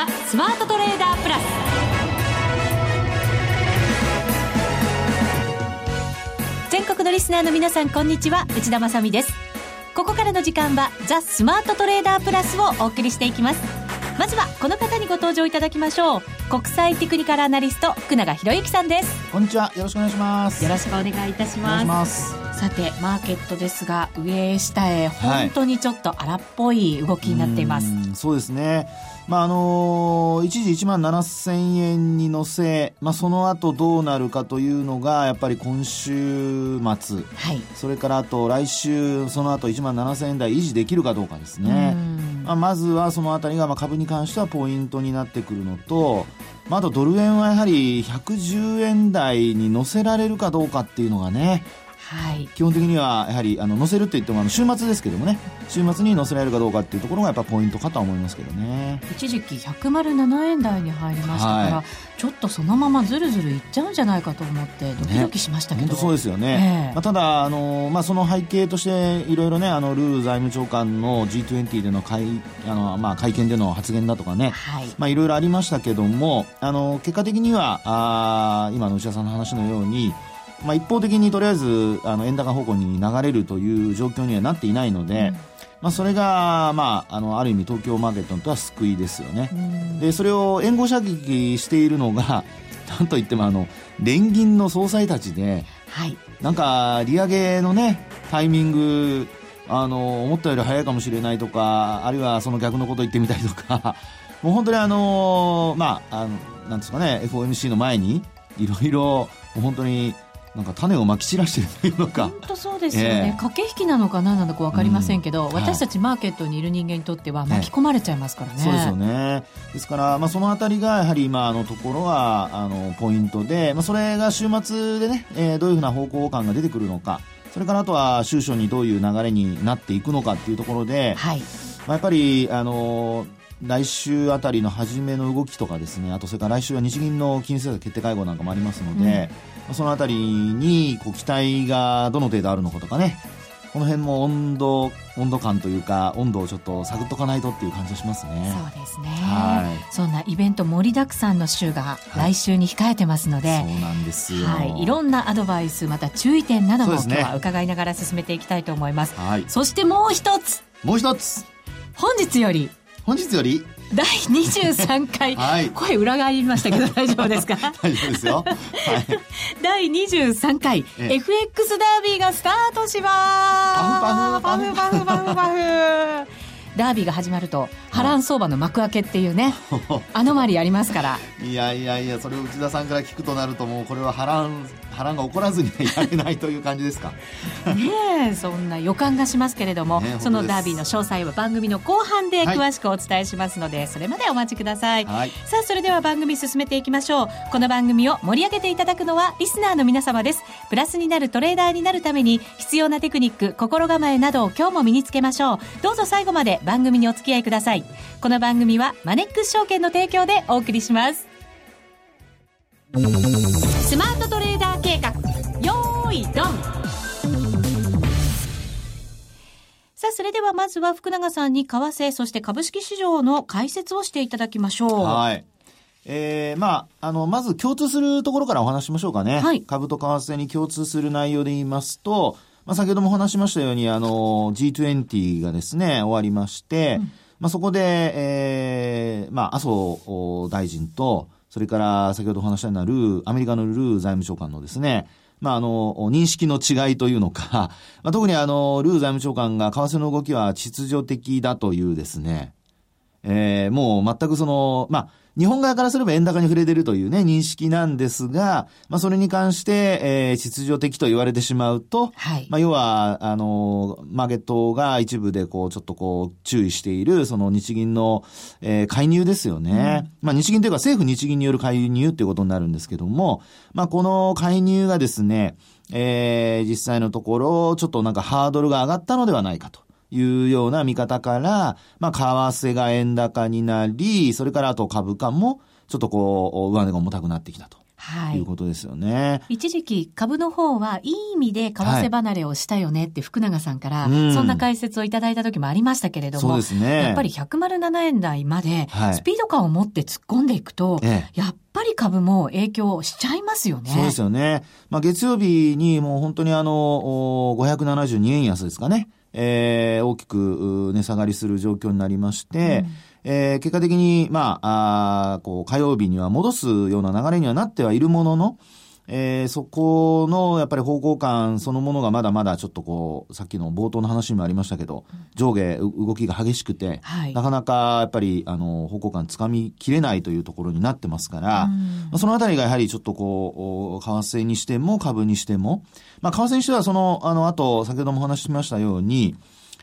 ザ・スマートトレーダープラス。全国のリスナーの皆さんこんにちは。内田まさです。ここからの時間はザ・スマートトレーダープラスをお送りしていきます。まずはこの方にご登場いただきましょう。国際テクニカルアナリスト福永博之さんです。こんにちは。よろしくお願いします。よろしくお願いいたします。さてマーケットですが上へ下へ本当にちょっと荒っぽい動きになっています、はい、そうですねまああのー、一時1万7000円に乗せ、まあ、その後どうなるかというのがやっぱり今週末、はい、それからあと来週その後1万7000円台維持できるかどうかですね、まあ、まずはそのあたりがまあ株に関してはポイントになってくるのと、まあ、あとドル円はやはり110円台に乗せられるかどうかっていうのがねはい、基本的にはやはりあの載せるって言ってもあの週末ですけどもね。週末に載せられるかどうかっていうところがやっぱポイントかとは思いますけどね。一時期107円台に入りましたから、はい、ちょっとそのままずるずるいっちゃうんじゃないかと思ってドキドキしましたけど、ね、本当そうですよね、えー、まあ、ただあの、まあ、その背景としていろいろねあのルー財務長官の G20 での会あの、まあ、会見での発言だとかね、はい。まあ、いろいろありましたけどもあの結果的にはあ今の内田さんの話のようにまあ、一方的にとりあえずあの円高方向に流れるという状況にはなっていないので、うん、まあ、それが、まあ、あのある意味東京マーケットにとは救いですよね、でそれを援護射撃しているのが なんといってもあの連銀の総裁たちで、はい、なんか利上げのねタイミングあの思ったより早いかもしれないとかあるいはその逆のことを言ってみたりとか もう本当にあのまああのなんですかね FOMC の前にいろいろ本当になんか種をまき散らしてるというのか。本当そうですよね、えー、駆け引きなのか何なのか分かりませんけど、うん、私たちマーケットにいる人間にとっては巻き込まれちゃいますからね、そうですよね。ですから、まあ、そのあたりがやはり今のところはあのポイントで、まあ、それが週末でね、えー、どういうふうな方向感が出てくるのか。それからあとは収書にどういう流れになっていくのかっていうところで、はい。まあ、やっぱりあの来週あたりの初めの動きとかですねあとそれから来週は日銀の金融政策決定会合なんかもありますので、うん、そのあたりにこう期待がどの程度あるのかとかねこの辺も温度温度感というか温度をちょっと探っとかないとっていう感じがしますね。そうですね、はい、そんなイベント盛りだくさんの週が来週に控えてますので、はい、そうなんですよ、はい、いろんなアドバイスまた注意点なども、今日は伺いながら進めていきたいと思います、はい、そしてもう一つ。もう一つ。本日より本日より第23回、はい、声裏返りましたけど 大丈夫ですか？大丈夫ですよ、はい、第23回。FX ダービーがスタートします。パフパフパフパフパフ。パフダービーが始まると波乱相場の幕開けっていうねアノマリありますから。いやいやいやそれを内田さんから聞くとなるともうこれは波乱波乱が起こらずにはいられないという感じですか？ねえそんな予感がしますけれども、ね、そのダービーの詳細は番組の後半で詳しくお伝えしますので、はい、それまでお待ちください、はい、さあそれでは番組進めていきましょう。この番組を盛り上げていただくのはリスナーの皆様です。プラスになるトレーダーになるために必要なテクニック心構えなどを今日も身につけましょう。どうぞ最後まで番組にお付き合いください。この番組はマネックス証券の提供でお送りしますあ、それではまずは福永さんに為替、そして株式市場の解説をしていただきましょう。はい。えー、まあ、あの、まず共通するところからお話しましょうかね。はい。株と為替に共通する内容で言いますと、まあ、先ほどもお話しましたように、あの、G20 がですね、終わりまして、うん、まあ、そこで、えー、まあ、麻生大臣と、それから先ほどお話したようなルー、アメリカのルー財務長官のですね、まあ、あの、認識の違いというのか、まあ、特にあの、ルー財務長官が為替の動きは秩序的だというですね、えー、もう全くその、まあ、日本側からすれば円高に触れてるというね、認識なんですが、まあ、それに関して、えー、秩序的と言われてしまうと、はい。まあ、要は、あの、マーケットが一部でこう、ちょっとこう、注意している、その日銀の、えー、介入ですよね。うん、まあ、日銀というか政府日銀による介入っていうことになるんですけども、まあ、この介入がですね、えー、実際のところ、ちょっとなんかハードルが上がったのではないかと。いうような見方から、まあ、為替が円高になり、それからあと株価も、ちょっとこう、上値が重たくなってきたと。はい、いうことですよね。一時期株の方はいい意味で為替離れをしたよねって福永さんから、そんな解説をいただいた時もありましたけれども、そうですね。やっぱり107円台までスピード感を持って突っ込んでいくと、はい、やっぱり株も影響しちゃいますよね。そうですよね。まあ月曜日にもう本当にあの、572円安ですかね。えー、大きく値下がりする状況になりまして、うん。えー、結果的に、まあ、あこう、火曜日には戻すような流れにはなってはいるものの、えー、そこのやっぱり方向感そのものがまだまだちょっとこう、さっきの冒頭の話にもありましたけど、上下動きが激しくて、はい、なかなかやっぱりあの方向感つかみきれないというところになってますから、まあ、そのあたりがやはりちょっとこう、為替にしても株にしても、まあ、為替にしてはその、あの、後、先ほどもお話ししましたように、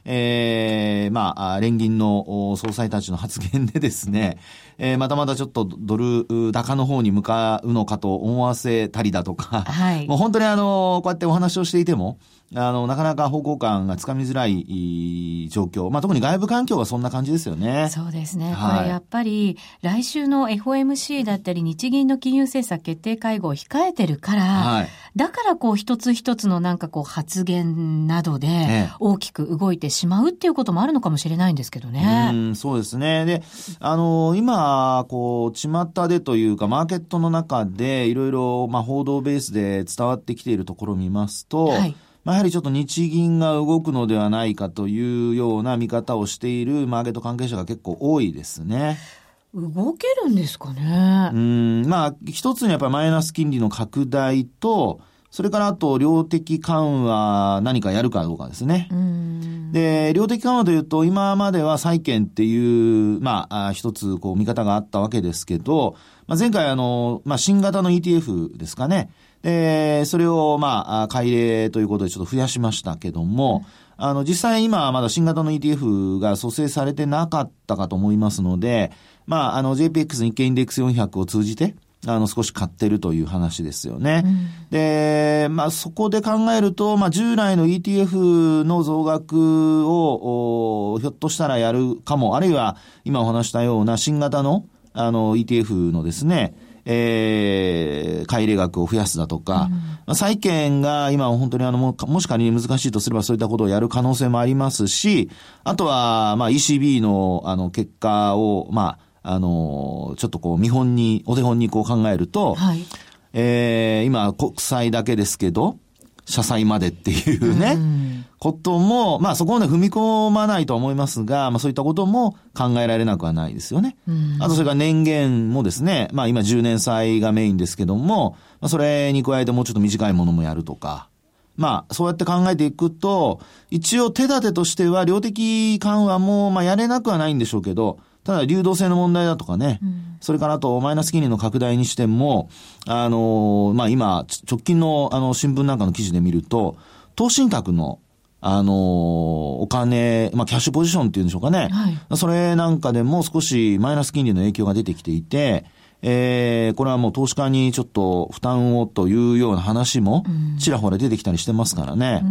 えー、まあ、連銀の総裁たちの発言でですね、えー、またまたちょっとドル高の方に向かうのかと思わせたりだとか、はい、もう本当にあの、こうやってお話をしていても、あの、なかなか方向感がつかみづらい状況。まあ、特に外部環境はそんな感じですよね。そうですね。はい、これやっぱり、来週の FOMC だったり、日銀の金融政策決定会合を控えてるから、はい、だからこう、一つ一つのなんかこう、発言などで、大きく動いてしまうっていうこともあるのかもしれないんですけどね。うん、そうですね。で、あの、今、こう、巷でというか、マーケットの中で、いろいろ、まあ、報道ベースで伝わってきているところを見ますと、はい。まあ、やはりちょっと日銀が動くのではないかというような見方をしているマーケット関係者が結構多いですね。動けるんですかね？うん、まあ、一つにやっぱりマイナス金利の拡大と、それからあと、量的緩和何かやるかどうかですね。で、量的緩和というと、今までは債券っていう、まあ、一つ、こう、見方があったわけですけど、まあ、前回あの、まあ、新型の ETF ですかね。で、それを、まあ、改例ということでちょっと増やしましたけども、うん、あの、実際今はまだ新型の ETF が蘇生されてなかったかと思いますので、まあ、あの、JPX 日経インデックス400を通じて、あの、少し買ってるという話ですよね。うん、で、まあ、そこで考えると、まあ、従来の ETF の増額を、ひょっとしたらやるかも、あるいは、今お話したような新型の、あの、ETF のですね、えー、買入額を増やすだとか、うん、債券が今本当にあのも、もし仮に難しいとすればそういったことをやる可能性もありますし、あとは、まあ ECB のあの結果を、まあ、あの、ちょっとこう見本に、お手本にこう考えると、はい、えー、今国債だけですけど、社債までっていうね、うん、ことも、まあそこをね、踏み込まないと思いますが、まあそういったことも考えられなくはないですよね。うん、あとそれから年限もですね、まあ今10年債がメインですけども、まあそれに加えてもうちょっと短いものもやるとか、まあ、そうやって考えていくと、一応手立てとしては量的緩和も、まあやれなくはないんでしょうけど、ただ流動性の問題だとかね、うん、それからあとマイナス金利の拡大にしても、あの、まあ、今、直近のあの新聞なんかの記事で見ると、投資信託のあのお金、まあ、キャッシュポジションっていうんでしょうかね。はい、それなんかでも少しマイナス金利の影響が出てきていて、えー、これはもう投資家にちょっと負担をというような話もちらほら出てきたりしてますからね。う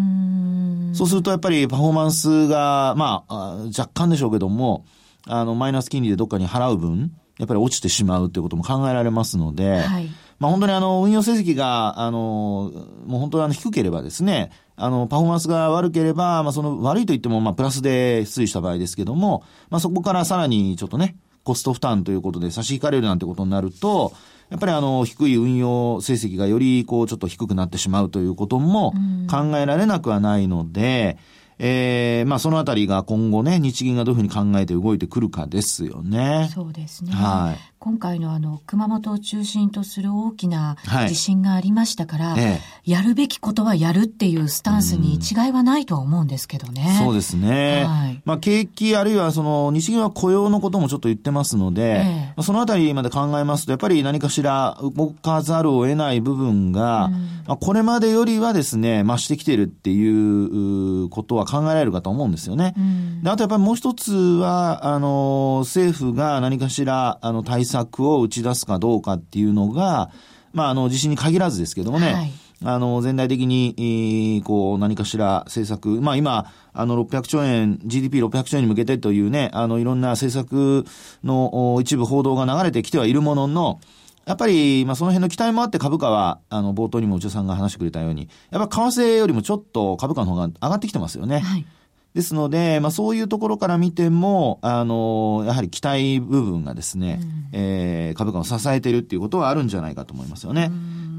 そうするとやっぱりパフォーマンスが、まあ、若干でしょうけども、あの、マイナス金利でどっかに払う分、やっぱり落ちてしまうということも考えられますので、はい、まあ本当にあの、運用成績が、あの、もう本当にあの、低ければですね、あの、パフォーマンスが悪ければ、まあその、悪いと言っても、まあプラスで推移した場合ですけども、まあそこからさらにちょっとね、コスト負担ということで差し引かれるなんてことになると、やっぱりあの、低い運用成績がよりこう、ちょっと低くなってしまうということも考えられなくはないので、うんえー、まあそのあたりが今後ね、日銀がどういうふうに考えて動いてくるかですよね。そうですね。はい。今回のあの、熊本を中心とする大きな地震がありましたから、はいええ、やるべきことはやるっていうスタンスに違いはないとは思うんですけどね。うそうですね。はい、まあ景気あるいはその、日銀は雇用のこともちょっと言ってますので、ええ、そのあたりまで考えますと、やっぱり何かしら動かざるを得ない部分が、うん、まあ、これまでよりはですね、増してきてるっていうことは考えられるかと思うんですよね。うん、であとやっぱりもう一つは、あの、政府が何かしら、あの、対策を打ち出すかどうかっていうのが、まあ、あの、地震に限らずですけどもね、はいあの、全体的に、こう、何かしら政策、まあ今、あの、600兆円、GDP600 兆円に向けてというね、あの、いろんな政策の一部報道が流れてきてはいるものの、やっぱり、まあ、その辺の期待もあって株価は、あの、冒頭にも内田さんが話してくれたように、やっぱ為替よりもちょっと株価の方が上がってきてますよね。はい。ですので、まあ、そういうところから見ても、あの、やはり期待部分がですね、うん、えー、株価を支えているっていうことはあるんじゃないかと思いますよね。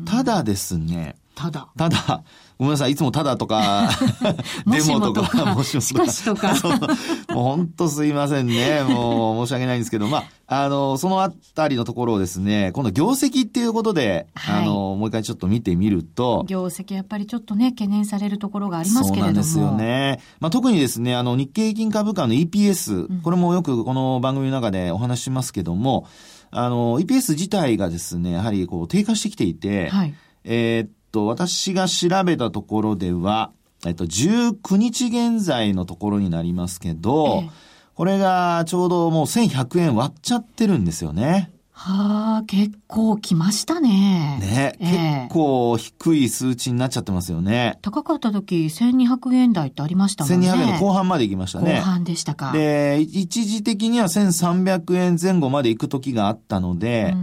ただですね、ただ。ただ、ごめんなさい、いつもただとか、デモとか、もしもとか。しとか。もう本当すいませんね。もう申し訳ないんですけど、まあ、あの、そのあたりのところをですね、今度業績っていうことで、はい、あの、もう一回ちょっと見てみると。業績やっぱりちょっとね、懸念されるところがありますけれども。そうなんですよね。まあ、特にですね、あの、日経平均株価の EPS、うん、これもよくこの番組の中でお話ししますけども、あの、EPS 自体がですね、やはりこう低下してきていて、はい、えー、と、私が調べたところでは、えっと、19日現在のところになりますけど、ええ、これがちょうどもう1100円割っちゃってるんですよね。はあ、結構来ましたね。ね、え結構低い数値になっちゃってますよね。高かった時、1200円台ってありましたもんね。1200円の後半まで行きましたね。後半でしたか。で、一時的には1300円前後まで行く時があったので、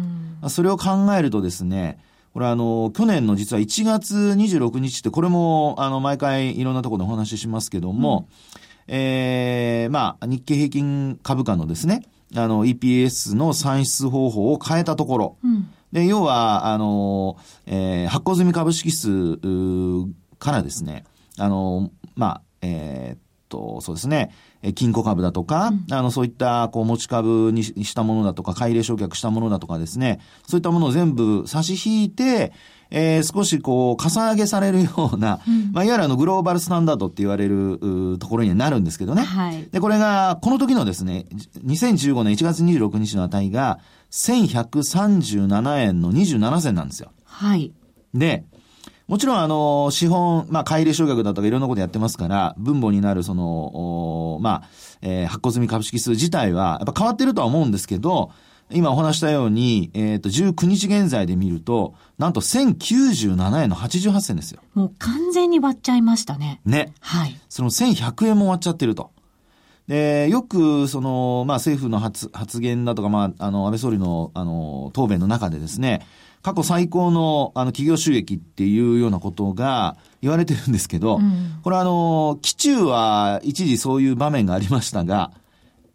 それを考えるとですね、これあの、去年の実は1月26日って、これもあの、毎回いろんなところでお話ししますけども、うん、ええー、まあ、日経平均株価のですね、あの、EPS の算出方法を変えたところ、うん、で、要は、あの、えー、発行済み株式数からですね、あの、まあ、えー、っと、そうですね、金庫株だとか、うん、あの、そういった、こう、持ち株にしたものだとか、買い入れ償却したものだとかですね、そういったものを全部差し引いて、えー、少しこう、かさ上げされるような、うん、まあ、いわゆるあの、グローバルスタンダードって言われるところにはなるんですけどね。はい。で、これが、この時のですね、2015年1月26日の値が、1137円の27銭なんですよ。はい。で、もちろん、あの、資本、まあ、買い入れ償却だとかいろんなことやってますから、分母になる、その、まあ、えー、発行済み株式数自体は、やっぱ変わってるとは思うんですけど、今お話したように、えっ、ー、と、19日現在で見ると、なんと1097円の88銭ですよ。もう完全に割っちゃいましたね。ね。はい。その1100円も割っちゃってると。で、よく、その、まあ、政府の発発言だとか、まあ、あの、安倍総理の、あの、答弁の中でですね、過去最高の、あの、企業収益っていうようなことが言われてるんですけど、うん、これはあの、期中は一時そういう場面がありましたが、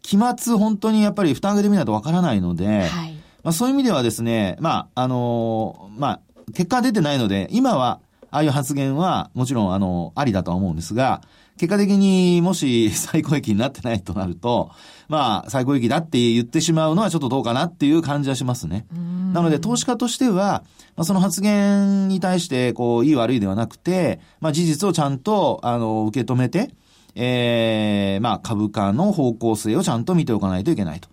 期末本当にやっぱり負担上げてみないとわからないので、はい、まあそういう意味ではですね、まあ、あの、まあ、結果出てないので、今は、ああいう発言はもちろんあの、ありだとは思うんですが、結果的にもし 最高益になってないとなると、まあ、最高益だって言ってしまうのはちょっとどうかなっていう感じはしますね。なので、投資家としては、まあ、その発言に対して、こう、いい悪いではなくて、まあ、事実をちゃんと、あの、受け止めて、ええー、まあ、株価の方向性をちゃんと見ておかないといけないと。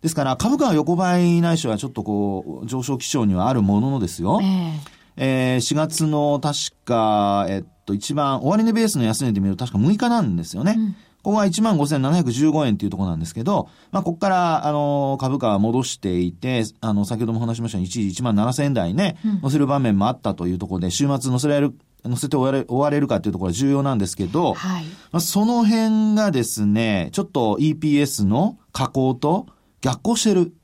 ですから、株価は横ばいないしはちょっとこう、上昇基調にはあるもののですよ。えー、えー、4月の確か、えっと、一番、終値ベースの安値で見ると確か6日なんですよね。うんここが15,715円っていうところなんですけど、まあ、ここから、あの、株価は戻していて、あの、先ほども話しましたように、一時1万7000円台ね、乗せる場面もあったというところで、週末乗せられる、乗せて終われ終われるかっていうところは重要なんですけど、はい、まあ、その辺がですね、ちょっと EPS の下降と逆行してる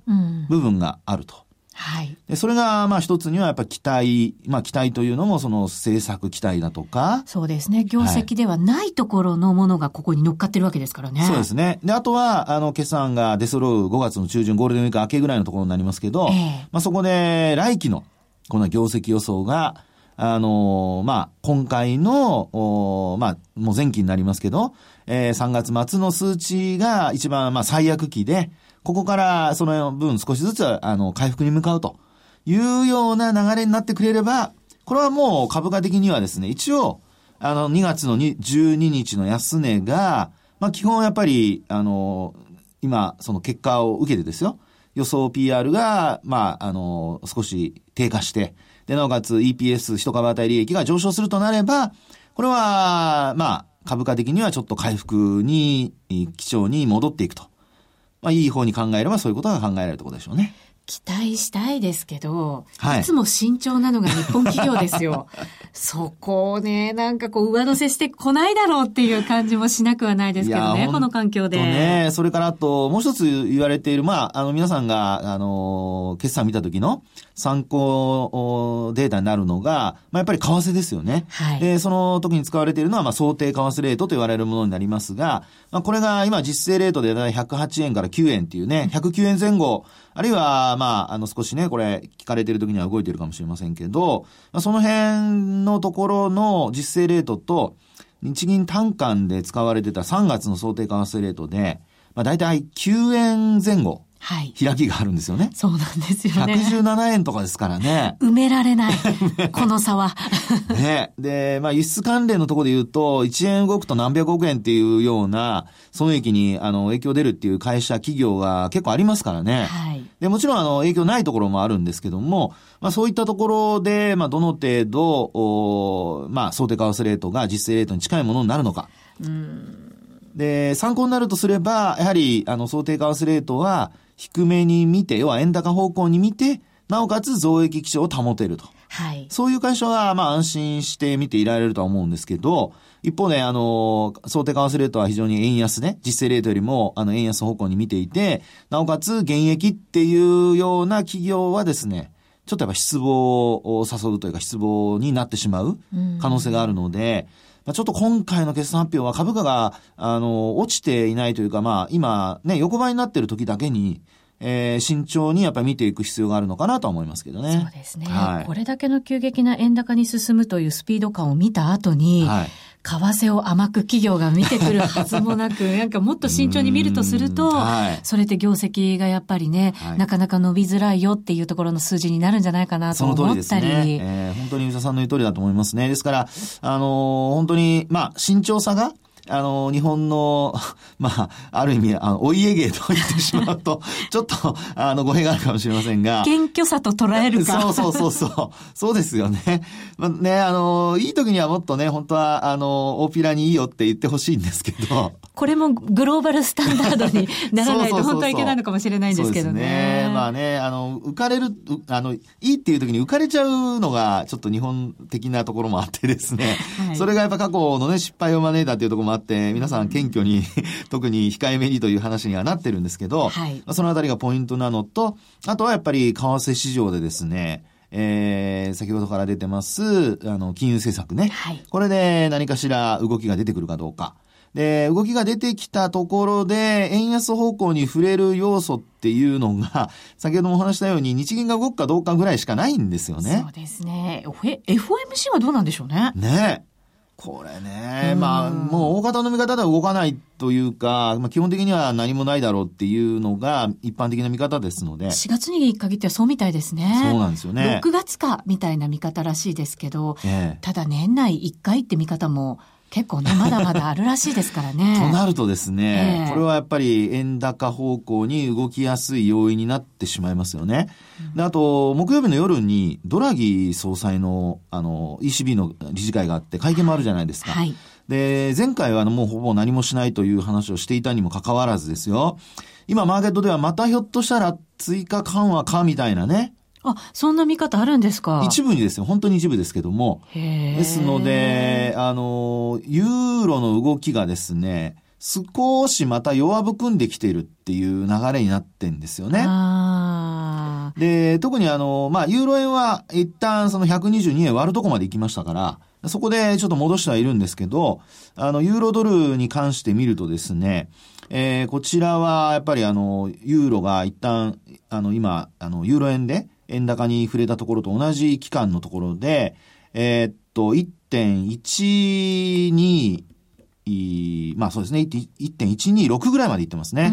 部分があると。はい。で、それが、まあ一つにはやっぱ期待、まあ期待というのもその政策期待だとか。そうですね。業績ではないところのものがここに乗っかってるわけですからね。そうですね。で、あとは、あの、決算が出揃う5月の中旬、ゴールデンウィーク明けぐらいのところになりますけど、えー、まあそこで来期の、この業績予想が、あのまあ、今回の、おまあ、もう前期になりますけど、えー、3月末の数値が一番、まあ、最悪期で、ここからその分少しずつ、あの、回復に向かうというような流れになってくれれば、これはもう株価的にはですね、一応、あの、2月の12日の安値が、まあ基本やっぱり、あの、今、その結果を受けてですよ、予想 PR が、まあ、あの、少し低下して、で、なおかつ EPS 一株当たり利益が上昇するとなれば、これは、まあ、株価的にはちょっと回復に、基調に戻っていくと。まあ、いい方に考えればそういうことが考えられるところでしょうね。期待したいですけど、はい、いつも慎重なのが日本企業ですよ。そこをね、なんかこう上乗せしてこないだろうっていう感じもしなくはないですけどね、この環境で。ね、それからあと、もう一つ言われている、まあ、あの皆さんが、あの、決算見た時の参考データになるのが、まあ、やっぱり為替ですよね。はい。で、その時に使われているのは、まあ、想定為替レートと言われるものになりますが、まあ、これが今実勢レートでだいたい108円から9円っていうね、109円前後、あるいは、まあ、あの、少しね、これ、聞かれてる時には動いてるかもしれませんけど、まあ、その辺のところの実勢レートと、日銀単価で使われてた3月の想定為替レートで、まあ、大体9円前後。はい。開きがあるんですよね。そうなんですよね。117円とかですからね。埋められない。この差は。ね。で、まあ輸出関連のところで言うと、1円動くと何百億円っていうような損益にあの影響出るっていう会社、企業が結構ありますからね。はい。で、もちろんあの影響ないところもあるんですけども、まあそういったところで、まあどの程度、おまあ想定為替レートが実勢レートに近いものになるのか。うん。で、参考になるとすれば、やはり、あの、想定為替レートは、低めに見て、要は円高方向に見て、なおかつ増益基調を保てると。はい。そういう会社は、まあ安心して見ていられるとは思うんですけど、一方ね、あの、想定為替レートは非常に円安ね、実勢レートよりも、あの、円安方向に見ていて、なおかつ現役っていうような企業はですね、ちょっとやっぱ失望を誘うというか失望になってしまう可能性があるので、まあ、ちょっと今回の決算発表は株価が、あの、落ちていないというか、まあ、今、ね、横ばいになっている時だけに、えー、慎重にやっぱり見ていく必要があるのかなと思いますけどね。そうですね。はい、これだけの急激な円高に進むというスピード感を見た後に、はい、為替を甘く企業が見てくるはずもなく、なんかもっと慎重に見るとすると、はい、それって業績がやっぱりね、はい、なかなか伸びづらいよっていうところの数字になるんじゃないかなと思ったり。その通りですね。えー、本当にさんの言う通りだと思いますね。ですから、あのー、本当に、まあ、慎重さが、あの、日本の、まあ、ある意味、あの、お家芸と言ってしまうと、ちょっと、あの、語弊があるかもしれませんが。謙虚さと捉えるか。そうそうそうそう。そうですよね。まあね、あの、いい時にはもっとね、本当は、あの、大っぴらにいいよって言ってほしいんですけど。これもグローバルスタンダードに ならないと本当はいけないのかもしれないんですけどね。そうですね。まあね、あの、浮かれる、あの、いいっていう時に浮かれちゃうのが、ちょっと日本的なところもあってですね。はい、それがやっぱ過去のね、失敗を招いたっていうところもあって、皆さん謙虚に 特に控えめにという話にはなってるんですけど、はい、そのあたりがポイントなのと、あとはやっぱり為替市場でですね、えー、先ほどから出てます、あの、金融政策ね。はい、これで何かしら動きが出てくるかどうか。で、動きが出てきたところで、円安方向に触れる要素っていうのが、先ほどもお話したように、日銀が動くかどうかぐらいしかないんですよね。そうですね。FOMC はどうなんでしょうね。ねこれね、まあ、もう大方の見方では動かないというか、まあ、基本的には何もないだろうっていうのが一般的な見方ですので。4月に限ってはそうみたいですね。そうなんですよね。6月かみたいな見方らしいですけど、ええ、ただ年内1回って見方も結構ね、まだまだあるらしいですからね。となるとですね、えー、これはやっぱり円高方向に動きやすい要因になってしまいますよね。で、あと、木曜日の夜にドラギ総裁の、あの、ECB の理事会があって会見もあるじゃないですか。はい。で、前回はもうほぼ何もしないという話をしていたにもかかわらずですよ。今、マーケットではまたひょっとしたら追加緩和かみたいなね。あ、そんな見方あるんですか？一部にですよ。本当に一部ですけども。ですので、あの、ユーロの動きがですね、少しまた弱含んできているっていう流れになってんですよね。で、特にあの、まあ、ユーロ円は一旦その122円割るとこまで行きましたから、そこでちょっと戻してはいるんですけど、あの、ユーロドルに関して見るとですね、えー、こちらはやっぱりあの、ユーロが一旦、あの、今、あの、ユーロ円で、円高に触れたところと同じ期間のところで、えー、っと、1.12、まあそうですね、1.126ぐらいまでいってますね。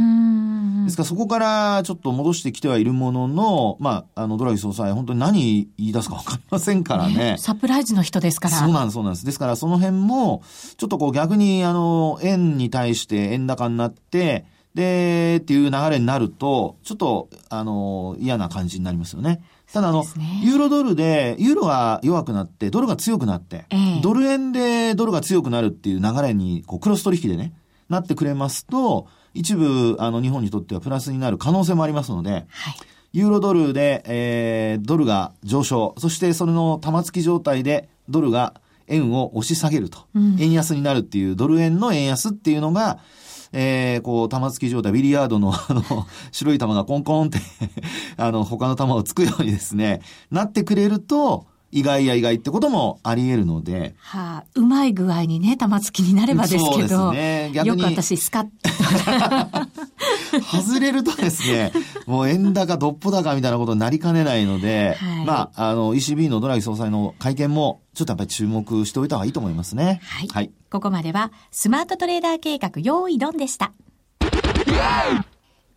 ですからそこからちょっと戻してきてはいるものの、まあ、あの、ドラギ総裁、本当に何言い出すかわかりませんからね。ねサプライズの人ですから。そうなんです、そうなんです。ですからその辺も、ちょっとこう逆に、あの、円に対して円高になって、で、っていう流れになると、ちょっと、あの、嫌な感じになりますよね。ただあの、ね、ユーロドルで、ユーロが弱くなって、ドルが強くなって、えー、ドル円でドルが強くなるっていう流れに、こう、クロス取引でね、なってくれますと、一部、あの、日本にとってはプラスになる可能性もありますので、はい、ユーロドルで、えー、ドルが上昇、そしてそれの玉突き状態でドルが円を押し下げると、うん、円安になるっていう、ドル円の円安っていうのが、えー、こう、玉突き状態、ビリヤードの、あの、白い玉がコンコンって あの、他の玉をつくようにですね、なってくれると、意外や意外ってこともあり得るので。はあ、うまい具合にね、玉突きになればですけど。そうですね。逆に。よく私、スカッ。外れるとですね、もう円高、どっぽ高みたいなことになりかねないので、はい、まあ、あの、ECB のドラギ総裁の会見も、ちょっとやっぱり注目しておいた方がいいと思いますね。はい。はい、ここまでは、スマートトレーダー計画、用意ドンでした。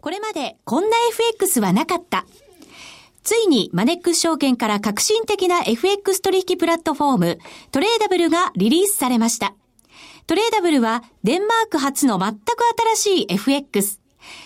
これまで、こんな FX はなかった。ついにマネックス証券から革新的な FX 取引プラットフォーム、トレーダブルがリリースされました。トレーダブルはデンマーク初の全く新しい FX。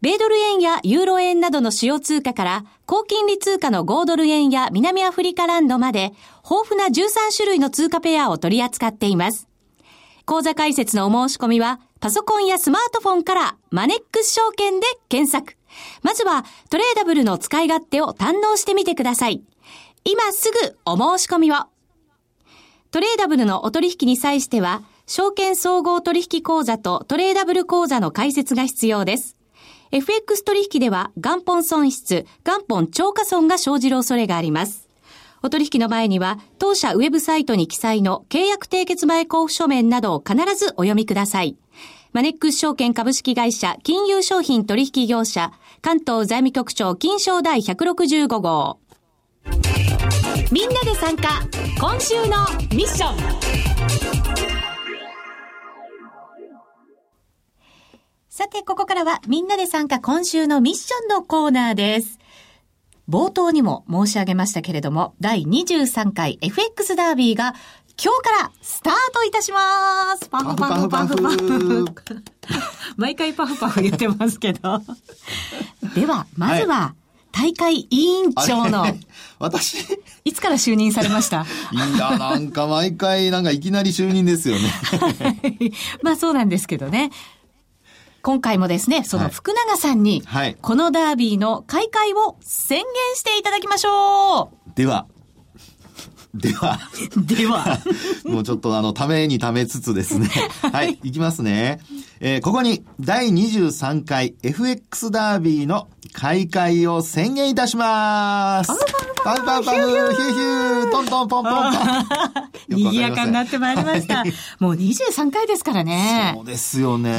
米ドル円やユーロ円などの主要通貨から高金利通貨の5ドル円や南アフリカランドまで豊富な13種類の通貨ペアを取り扱っています。口座開設のお申し込みはパソコンやスマートフォンからマネックス証券で検索。まずはトレーダブルの使い勝手を堪能してみてください。今すぐお申し込みを。トレーダブルのお取引に際しては、証券総合取引口座とトレーダブル口座の開設が必要です。FX 取引では元本損失、元本超過損が生じる恐れがあります。お取引の前には、当社ウェブサイトに記載の契約締結前交付書面などを必ずお読みください。マネックス証券株式会社金融商品取引業者関東財務局長金賞第165号。みんなで参加今週のミッションさて、ここからはみんなで参加今週のミッションのコーナーです。冒頭にも申し上げましたけれども、第23回 FX ダービーが今日からスタートいたしますパフパフパフパフ毎回パフパフ言ってますけど。では、まずは、大会委員長の。私？いつから就任されました？いや、なんか毎回、なんかいきなり就任ですよね。まあそうなんですけどね。今回もですね、その福永さんに、はい、このダービーの開会を宣言していただきましょうでは、では。では。もうちょっとあの、ためにためつつですね。はい、いきますね。えー、ここに第23回 FX ダービーの開会を宣言いたします。パフパフパフ、ヒューヒュー、トントンポンポンポン。賑やかになってまいりました。もう23回ですからね。そうですよね。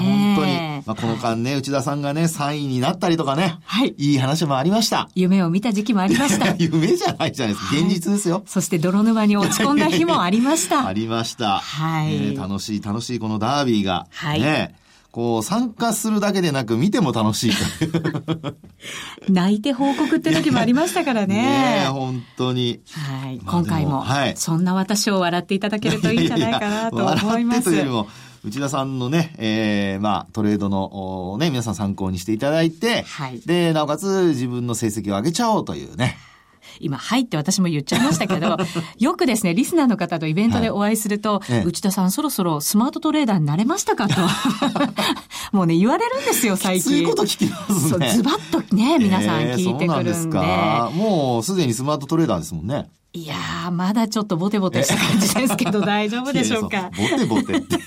本当に。まあ、この間ね、内田さんがね、3位になったりとかね。はい。いい話もありました。夢を見た時期もありました。夢じゃないじゃないですか。現実ですよ。そして泥沼に落ち込んだ日もありました。ありました。はい、楽しい楽しいこのダービーが。はい。ね。こう、参加するだけでなく、見ても楽しい。泣いて報告って時もありましたからね。ね本当に。はい。今回も、はい、そんな私を笑っていただけるといいんじゃないかなと思います。いうよりも、内田さんのね、ええー、まあ、トレードの、ね、皆さん参考にしていただいて、はい。で、なおかつ自分の成績を上げちゃおうというね。今、はいって私も言っちゃいましたけど、よくですね、リスナーの方とイベントでお会いすると、はい、内田さんそろそろスマートトレーダーになれましたかと。もうね、言われるんですよ、最近。そういうこと聞きますね。ズバッとね、皆さん聞いてくるんで。えー、そうなんですか。もうすでにスマートトレーダーですもんね。いやー、まだちょっとボテボテした感じですけど、大丈夫でしょうか。ボテボテって。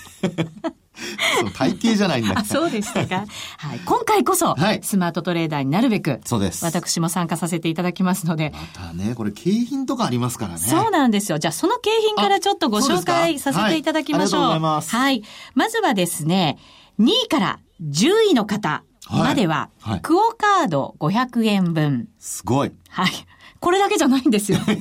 そう体型じゃないんだあそうでしたか。はい。今回こそ、はい、スマートトレーダーになるべく、そうです。私も参加させていただきますので。またね、これ景品とかありますからね。そうなんですよ。じゃあその景品からちょっとご紹介させていただきましょう。はい、ありがとうございます。はい。まずはですね、2位から10位の方までは、クオカード500円分。すごい。はい。これだけじゃないんですよ。はい、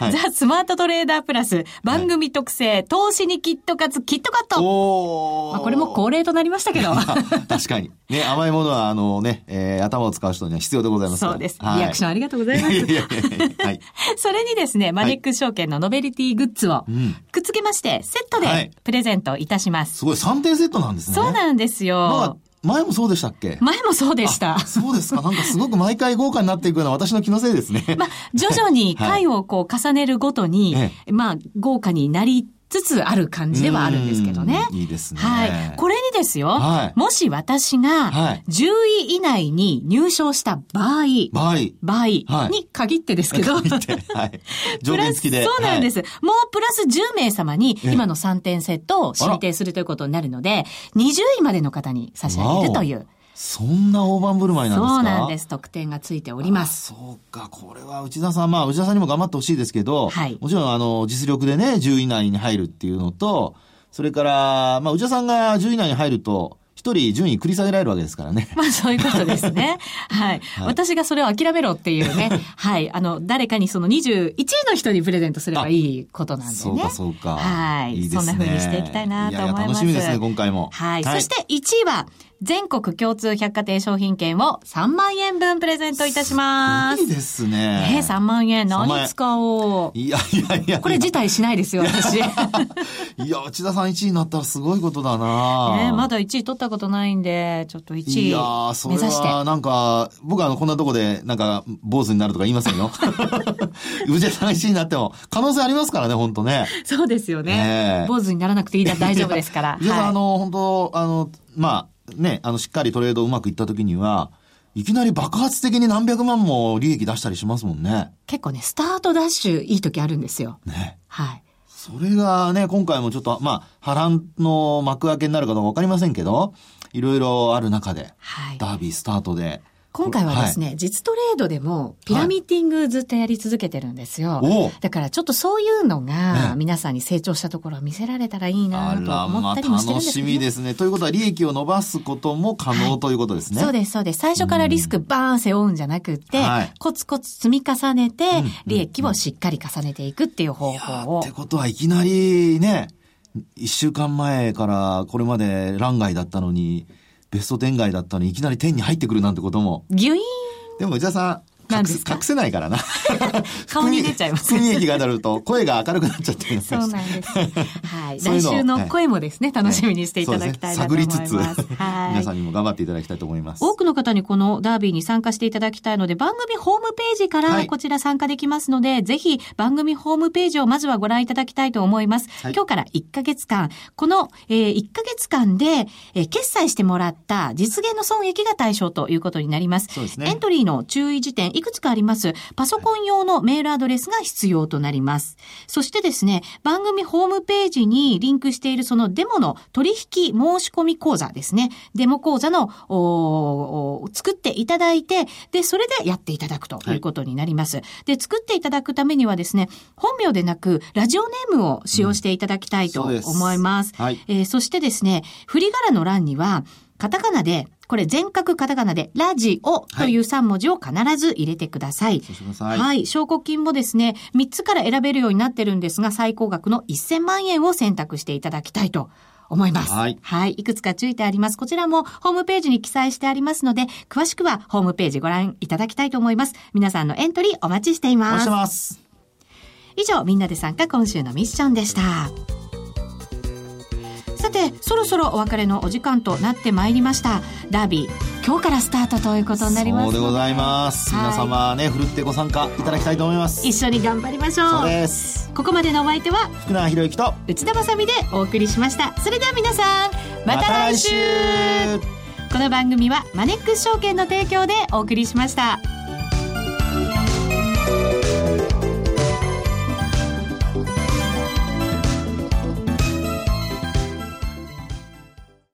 はい、ザ・スマートトレーダープラス、番組特製、投資にキットカツ、キットカットおまあ、これも恒例となりましたけど。確かに。ね、甘いものは、あのね、えー、頭を使う人には必要でございますそうです。はい、リアクションありがとうございます。それにですね、マネックス証券のノベリティグッズを、くっつけまして、セットでプレゼントいたします。すごい、3点セットなんですね。そうなんですよ。前もそうでしたっけ？前もそうでした。そうですか。なんかすごく毎回豪華になっていくような私の気のせいですね。まあ、徐々に回をこう重ねるごとに、はい、まあ、豪華になりつつある感じではあるんですけどね。いいですね。はい。これにですよ、はい、もし私が10位以内に入賞した場合、場合、場合に限ってですけど、はい、条件付きで。そうなんです。はい、もうプラス10名様に今の3点セットを申請するということになるので、20位までの方に差し上げるという。そんな大盤振る舞いなんですか？そうなんです。特典がついております。そうか。これは内田さん、まあ内田さんにも頑張ってほしいですけど、はい、もちろんあの、実力でね、10位以内に入るっていうのと、それから、まあ内田さんが10位以内に入ると、一人順位繰り下げられるわけですからね。まあそういうことですね。はい、はい、私がそれを諦めろっていうね。はい。あの、誰かにその21位の人にプレゼントすればいいことなんでね。そうかそうか。はい。いいね、そんな風にしていきたいなと思います。いや楽しみですね、今回も。はい。はい、そして1位は、全国共通百貨店商品券を3万円分プレゼントいたします。いいですね。ね3万円何使おう。いやいやいやこれ自体しないですよ、私。いや、内田さん1位になったらすごいことだなねまだ1位取ったことないんで、ちょっと1位目指して。いやそれはなんか、僕はあの、こんなとこで、なんか、坊主になるとか言いませんよ。内田さん1位になっても、可能性ありますからね、本当ね。そうですよね。ね坊主にならなくていいだ、大丈夫ですから。内田さん、あの、本当あの、まあ、ね、あの、しっかりトレードうまくいった時には、いきなり爆発的に何百万も利益出したりしますもんね。結構ね、スタートダッシュいい時あるんですよ。ね。はい。それがね、今回もちょっと、まあ、波乱の幕開けになるかどうかわかりませんけど、いろいろある中で、はい、ダービースタートで、今回はですね、はい、実トレードでもピラミッティングずっとやり続けてるんですよ。はい、だからちょっとそういうのが皆さんに成長したところを見せられたらいいなと思ったりもしてるんです、ね、楽しみですね。ということは利益を伸ばすことも可能、はい、ということですね。そうです、そうです。最初からリスクバーン背負うんじゃなくて、コツコツ積み重ねて、利益をしっかり重ねていくっていう方法を。ってことはいきなりね、一週間前からこれまで欄外だったのに、ベスト10外だったのにいきなり10に入ってくるなんてことも。ギュイーンでも内田さん、隠隠せないからな。顔に出ちゃいます。含み益が当たると声が明るくなっちゃってそうなんです。はい。来週の声もですね、楽しみにしていただきたいなと思います。探りつつ、はい。皆さんにも頑張っていただきたいと思います。多くの方にこのダービーに参加していただきたいので、番組ホームページからこちら参加できますので、ぜひ番組ホームページをまずはご覧いただきたいと思います。今日から1ヶ月間、この、えー、1ヶ月間で、えー、決済してもらった実現の損益が対象ということになります。そうですね。エントリーの注意事点いくつかあります。パソコン用のメールアドレスが必要となります。そしてですね、番組ホームページにリンクしているそのデモの取引申し込み講座ですね。デモ講座の、作っていただいて、で、それでやっていただくということになります。はい、で、作っていただくためにはですね、本名でなく、ラジオネームを使用していただきたいと思います。うん、はい、えー、そしてですね、振り仮名の欄には、カタカナでこれ全角カタカナでラジオという3文字を必ず入れてください。はい。はい。証拠金もですね、3つから選べるようになってるんですが、最高額の1000万円を選択していただきたいと思います。はい。はい。いくつか注意点あります。こちらもホームページに記載してありますので、詳しくはホームページご覧いただきたいと思います。皆さんのエントリーお待ちしています。お待ちしてます。以上、みんなで参加今週のミッションでした。さてそろそろお別れのお時間となってまいりました。ダービー今日からスタートということになりますそうでございます、はい、皆様ねふるってご参加いただきたいと思います。一緒に頑張りましょう。そうです。ここまでのお相手は福永博之と内田まさでお送りしました。それでは皆さんまた来週。ま、この番組はマネックス証券の提供でお送りしました。